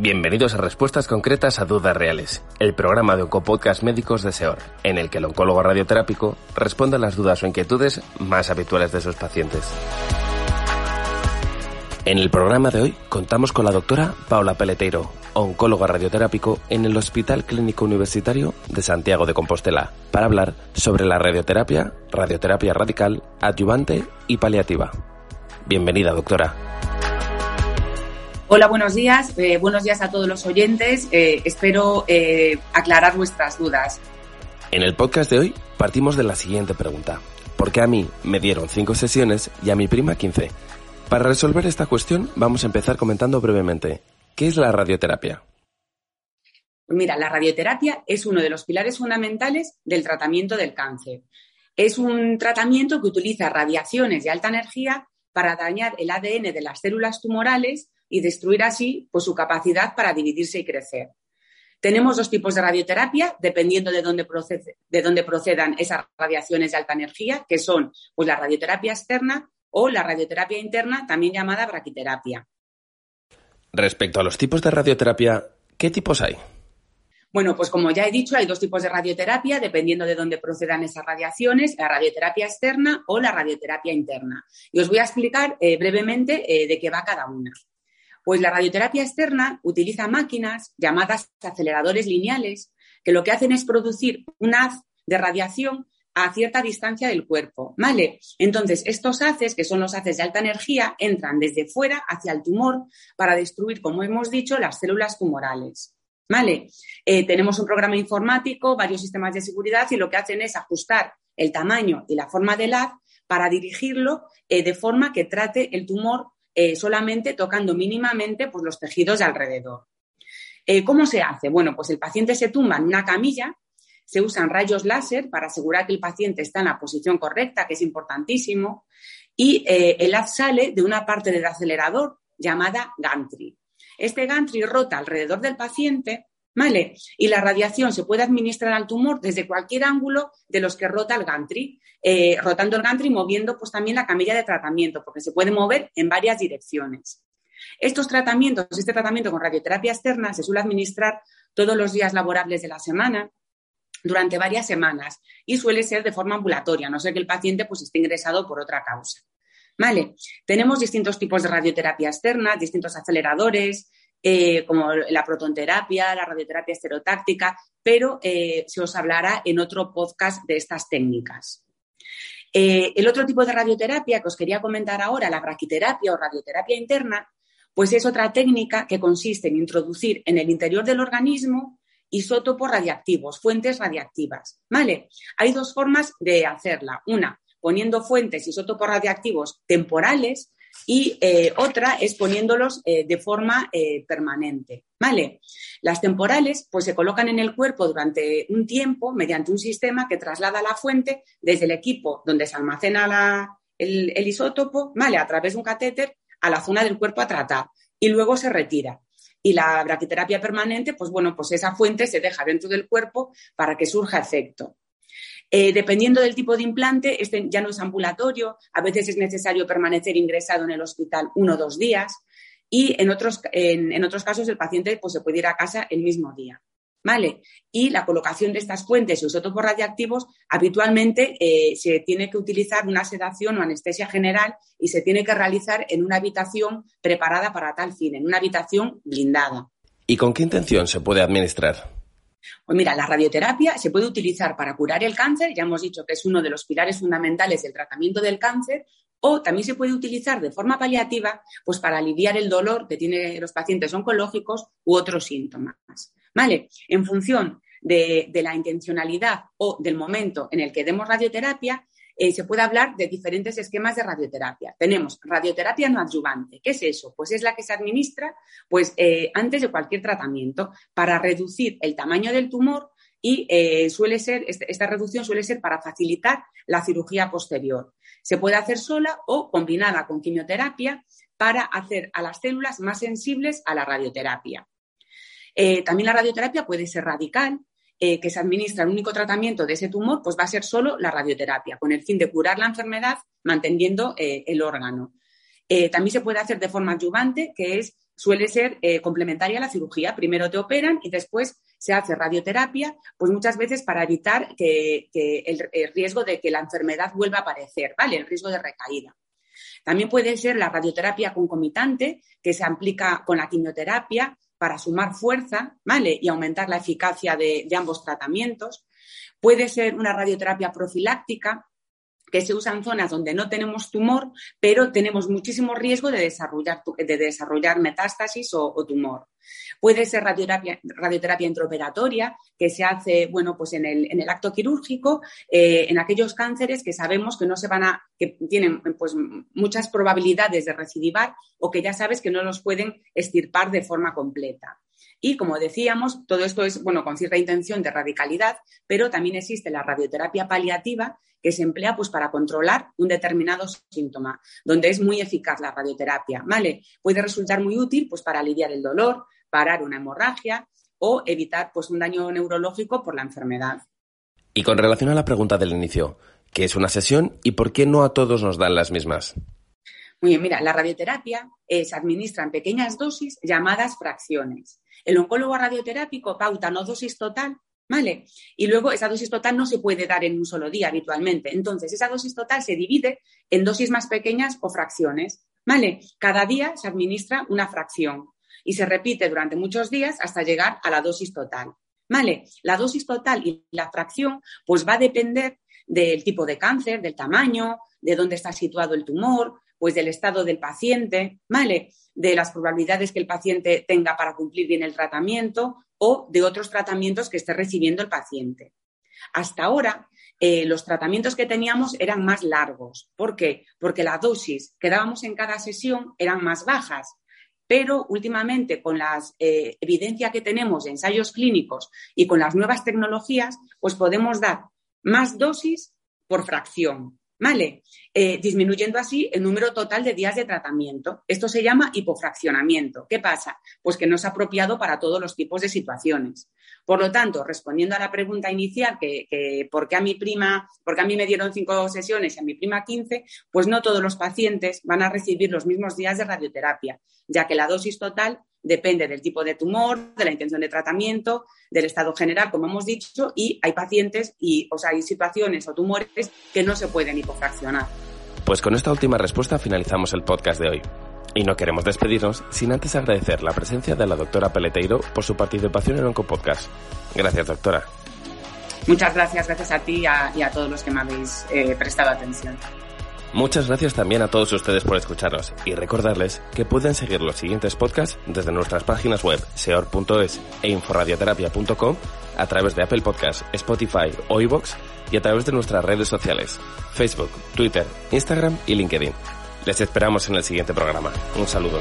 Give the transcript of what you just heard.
Bienvenidos a Respuestas Concretas a Dudas Reales, el programa de Oncopodcast Médicos de SEOR, en el que el oncólogo radioterápico responde a las dudas o inquietudes más habituales de sus pacientes. En el programa de hoy contamos con la doctora Paula Peleteiro, oncóloga radioterápico en el Hospital Clínico Universitario de Santiago de Compostela, para hablar sobre la radioterapia, radioterapia radical, adyuvante y paliativa. Bienvenida, doctora. Hola, buenos días. Eh, buenos días a todos los oyentes. Eh, espero eh, aclarar vuestras dudas. En el podcast de hoy partimos de la siguiente pregunta. ¿Por qué a mí me dieron cinco sesiones y a mi prima 15? Para resolver esta cuestión vamos a empezar comentando brevemente. ¿Qué es la radioterapia? Mira, la radioterapia es uno de los pilares fundamentales del tratamiento del cáncer. Es un tratamiento que utiliza radiaciones de alta energía para dañar el ADN de las células tumorales y destruir así pues, su capacidad para dividirse y crecer. Tenemos dos tipos de radioterapia, dependiendo de dónde, de dónde procedan esas radiaciones de alta energía, que son pues, la radioterapia externa o la radioterapia interna, también llamada braquiterapia. Respecto a los tipos de radioterapia, ¿qué tipos hay? Bueno, pues como ya he dicho, hay dos tipos de radioterapia, dependiendo de dónde procedan esas radiaciones, la radioterapia externa o la radioterapia interna. Y os voy a explicar eh, brevemente eh, de qué va cada una. Pues la radioterapia externa utiliza máquinas llamadas aceleradores lineales que lo que hacen es producir un haz de radiación a cierta distancia del cuerpo, ¿vale? Entonces, estos haces, que son los haces de alta energía, entran desde fuera hacia el tumor para destruir, como hemos dicho, las células tumorales. ¿Vale? Eh, tenemos un programa informático, varios sistemas de seguridad y lo que hacen es ajustar el tamaño y la forma del haz para dirigirlo eh, de forma que trate el tumor eh, solamente tocando mínimamente pues, los tejidos de alrededor. Eh, ¿Cómo se hace? Bueno, pues el paciente se tumba en una camilla, se usan rayos láser para asegurar que el paciente está en la posición correcta, que es importantísimo, y eh, el haz sale de una parte del acelerador llamada gantry. Este gantry rota alrededor del paciente Y la radiación se puede administrar al tumor desde cualquier ángulo de los que rota el gantry, eh, rotando el gantry y moviendo pues también la camilla de tratamiento, porque se puede mover en varias direcciones. Estos tratamientos, este tratamiento con radioterapia externa se suele administrar todos los días laborables de la semana durante varias semanas y suele ser de forma ambulatoria, a no ser que el paciente pues esté ingresado por otra causa. Vale, tenemos distintos tipos de radioterapia externa, distintos aceleradores, eh, como la protonterapia, la radioterapia estereotáctica, pero eh, se os hablará en otro podcast de estas técnicas. Eh, el otro tipo de radioterapia que os quería comentar ahora, la braquiterapia o radioterapia interna, pues es otra técnica que consiste en introducir en el interior del organismo isótopos radiactivos, fuentes radiactivas. ¿Vale? Hay dos formas de hacerla. Una, poniendo fuentes isótopos radiactivos temporales y eh, otra es poniéndolos eh, de forma eh, permanente. ¿Vale? Las temporales pues, se colocan en el cuerpo durante un tiempo mediante un sistema que traslada la fuente desde el equipo donde se almacena el, el, isótopo, ¿vale? A través de un catéter a la zona del cuerpo a tratar y luego se retira. Y la braquiterapia permanente, pues bueno, pues esa fuente se deja dentro del cuerpo para que surja efecto. Eh, dependiendo del tipo de implante, este ya no es ambulatorio, a veces es necesario permanecer ingresado en el hospital uno o dos días y en otros, en, otros casos el paciente pues, se puede ir a casa el mismo día. ¿Vale? Y la colocación de estas fuentes y isótopos radiactivos habitualmente eh, se tiene que utilizar una sedación o anestesia general y se tiene que realizar en una habitación preparada para tal fin, en una habitación blindada. ¿Y con qué intención se puede administrar? Pues mira, la radioterapia se puede utilizar para curar el cáncer, ya hemos dicho que es uno de los pilares fundamentales del tratamiento del cáncer, o también se puede utilizar de forma paliativa, pues para aliviar el dolor que tienen los pacientes oncológicos u otros síntomas. ¿Vale? En función de, de la intencionalidad o del momento en el que demos radioterapia, eh, se puede hablar de diferentes esquemas de radioterapia. Tenemos radioterapia no adyuvante. ¿Qué es eso? Pues es la que se administra pues, eh, antes de cualquier tratamiento para reducir el tamaño del tumor y eh, suele ser, este, esta reducción suele ser para facilitar la cirugía posterior. Se puede hacer sola o combinada con quimioterapia para hacer a las células más sensibles a la radioterapia. también la radioterapia puede ser radical, eh, que se administra el único tratamiento de ese tumor, pues va a ser solo la radioterapia, con el fin de curar la enfermedad manteniendo eh, el órgano. Eh, también se puede hacer de forma adyuvante, que es suele ser complementaria a la cirugía. Primero te operan y después se hace radioterapia, pues muchas veces para evitar que, el, el, riesgo de que la enfermedad vuelva a aparecer, ¿vale? El riesgo de recaída. También puede ser la radioterapia concomitante, que se aplica con la quimioterapia para sumar fuerza, ¿vale? Y aumentar la eficacia de, de ambos tratamientos. Puede ser una radioterapia profiláctica, que se usa en zonas donde no tenemos tumor, pero tenemos muchísimo riesgo de desarrollar, de desarrollar metástasis o, tumor. Puede ser radioterapia, radioterapia intraoperatoria, que se hace, bueno, pues en el, en el acto quirúrgico, eh, en aquellos cánceres que sabemos que no se van a, que tienen pues muchas probabilidades de recidivar o que ya sabes que no los pueden estirpar de forma completa. Y como decíamos, todo esto es, bueno, con cierta intención de radicalidad, pero también existe la radioterapia paliativa que se emplea pues para controlar un determinado síntoma, donde es muy eficaz la radioterapia, ¿vale? Puede resultar muy útil pues para aliviar el dolor, parar una hemorragia o evitar pues un daño neurológico por la enfermedad. Y con relación a la pregunta del inicio, ¿qué es una sesión y por qué no a todos nos dan las mismas? Muy bien, mira, la radioterapia eh, se administra en pequeñas dosis llamadas fracciones. El oncólogo radioterápico pauta no dosis total, ¿vale? Y luego esa dosis total no se puede dar en un solo día habitualmente. Entonces, esa dosis total se divide en dosis más pequeñas o fracciones, ¿vale? Cada día se administra una fracción y se repite durante muchos días hasta llegar a la dosis total. ¿Vale? La dosis total y la fracción pues va a depender del tipo de cáncer, del tamaño, de dónde está situado el tumor, pues del estado del paciente, ¿vale? De las probabilidades que el paciente tenga para cumplir bien el tratamiento o de otros tratamientos que esté recibiendo el paciente. Hasta ahora, eh, los tratamientos que teníamos eran más largos. ¿Por qué? Porque la dosis que dábamos en cada sesión eran más bajas. Pero últimamente, con la eh, evidencia que tenemos de ensayos clínicos y con las nuevas tecnologías, pues podemos dar más dosis por fracción. ¿Vale? Eh, disminuyendo así el número total de días de tratamiento. Esto se llama hipofraccionamiento. ¿Qué pasa? Pues que no es apropiado para todos los tipos de situaciones. Por lo tanto, respondiendo a la pregunta inicial, que, ¿por qué a mi prima, por a mí me dieron cinco sesiones y a mi prima quince? Pues no todos los pacientes van a recibir los mismos días de radioterapia, ya que la dosis total depende del tipo de tumor, de la intención de tratamiento, del estado general, como hemos dicho, y hay pacientes y, o sea, hay situaciones o tumores que no se pueden hipofraccionar. Pues con esta última respuesta finalizamos el podcast de hoy. Y no queremos despedirnos sin antes agradecer la presencia de la doctora Peleteiro por su participación en Oncopodcast. Gracias, doctora. Muchas gracias, gracias a ti y a, todos los que me habéis eh, prestado atención. Muchas gracias también a todos ustedes por escucharnos y recordarles que pueden seguir los siguientes podcasts desde nuestras páginas web seor.es e inforadioterapia.com a través de Apple Podcasts, Spotify o iVoox y a través de nuestras redes sociales Facebook, Twitter, Instagram y LinkedIn. Les esperamos en el siguiente programa. Un saludo.